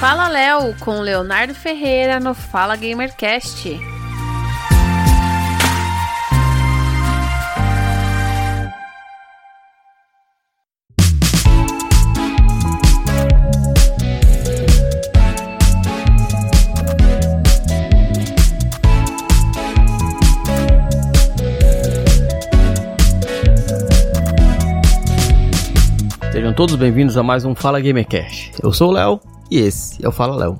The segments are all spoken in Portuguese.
Fala Léo com Leonardo Ferreira no Fala Gamercast. Sejam todos bem-vindos a mais um Fala Gamercast. Eu sou o Léo e esse é o Fala Léo.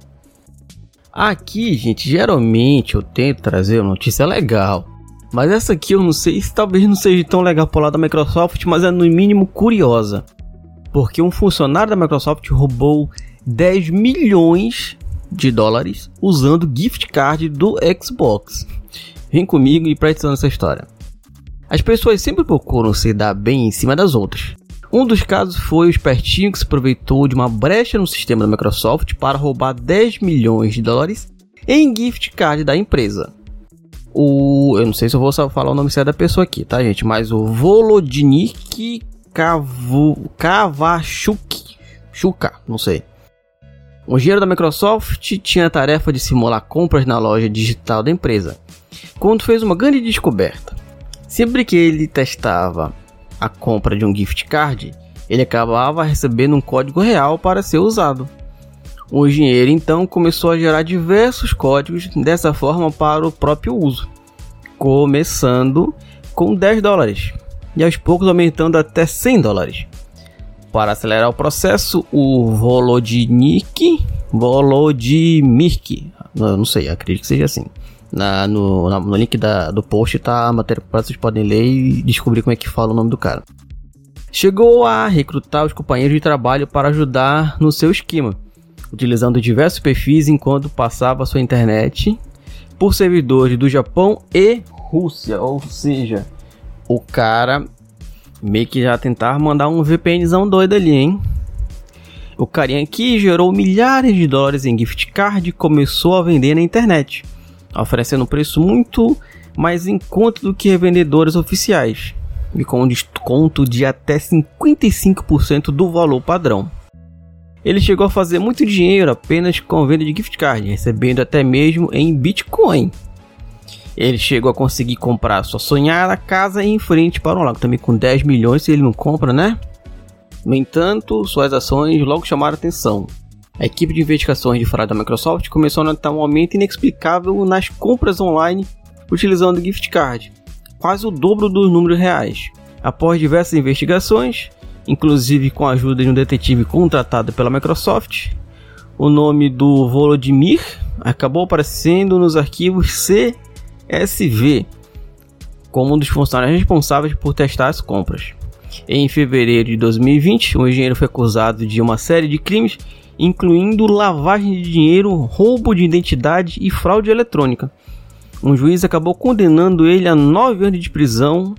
Aqui, gente, geralmente eu tento trazer uma notícia legal. Mas essa aqui eu não sei se talvez não seja tão legal por lá da Microsoft, mas é no mínimo curiosa. Porque um funcionário da Microsoft roubou 10 milhões de dólares usando gift card do Xbox. Vem comigo e preste atenção nessa história. As pessoas sempre procuram se dar bem em cima das outras. Um dos casos foi o espertinho que se aproveitou de uma brecha no sistema da Microsoft para roubar 10 milhões de dólares em gift card da empresa. O, eu não sei se eu vou falar o nome certo da pessoa aqui, tá, gente? Mas o Kavu, Kavachuk, Chuka, não sei. O engenheiro da Microsoft tinha a tarefa de simular compras na loja digital da empresa, quando fez uma grande descoberta. Sempre que ele testava a compra de um gift card, ele acabava recebendo um código real para ser usado. O engenheiro então começou a gerar diversos códigos dessa forma para o próprio uso, começando com 10 dólares e aos poucos aumentando até 100 dólares. Para acelerar o processo, o Volodymyr, Volodymyr, não sei, acredito que seja assim. Na, no, na, no link da, do post tá a matéria que vocês podem ler e descobrir como é que fala o nome do cara. Chegou a recrutar os companheiros de trabalho para ajudar no seu esquema, utilizando diversos perfis enquanto passava sua internet por servidores do Japão e Rússia, ou seja, o cara meio que já tentava mandar um VPNzão doido ali, hein? O carinha aqui gerou milhares de dólares em gift card e começou a vender na internet oferecendo um preço muito mais em conta do que revendedores oficiais, e com um desconto de até 55% do valor padrão. Ele chegou a fazer muito dinheiro apenas com venda de gift card, recebendo até mesmo em Bitcoin. Ele chegou a conseguir comprar sua sonhada casa em frente para um lago, também com 10 milhões se ele não compra, né? No entanto, suas ações logo chamaram atenção, a equipe de investigações de fora da Microsoft começou a notar um aumento inexplicável nas compras online utilizando gift card, quase o dobro dos números reais. Após diversas investigações, inclusive com a ajuda de um detetive contratado pela Microsoft, o nome do Volodymyr acabou aparecendo nos arquivos CSV como um dos funcionários responsáveis por testar as compras. Em fevereiro de 2020, o engenheiro foi acusado de uma série de crimes incluindo lavagem de dinheiro, roubo de identidade e fraude eletrônica. Um juiz acabou condenando ele a nove anos de prisão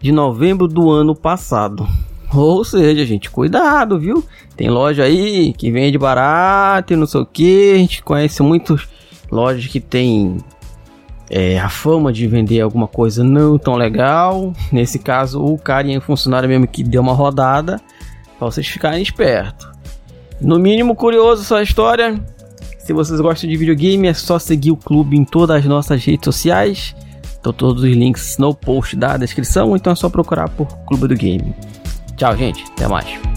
de novembro do ano passado. Ou seja, gente, cuidado, viu? Tem loja aí que vende barato e não sei o que. A gente conhece muitas lojas que tem é, a fama de vender alguma coisa não tão legal. Nesse caso, o cara e funcionário mesmo que deu uma rodada. Pra vocês ficarem espertos. No mínimo curioso essa história. Se vocês gostam de videogame, é só seguir o clube em todas as nossas redes sociais. Estão todos os links no post da descrição, então é só procurar por Clube do Game. Tchau, gente. Até mais.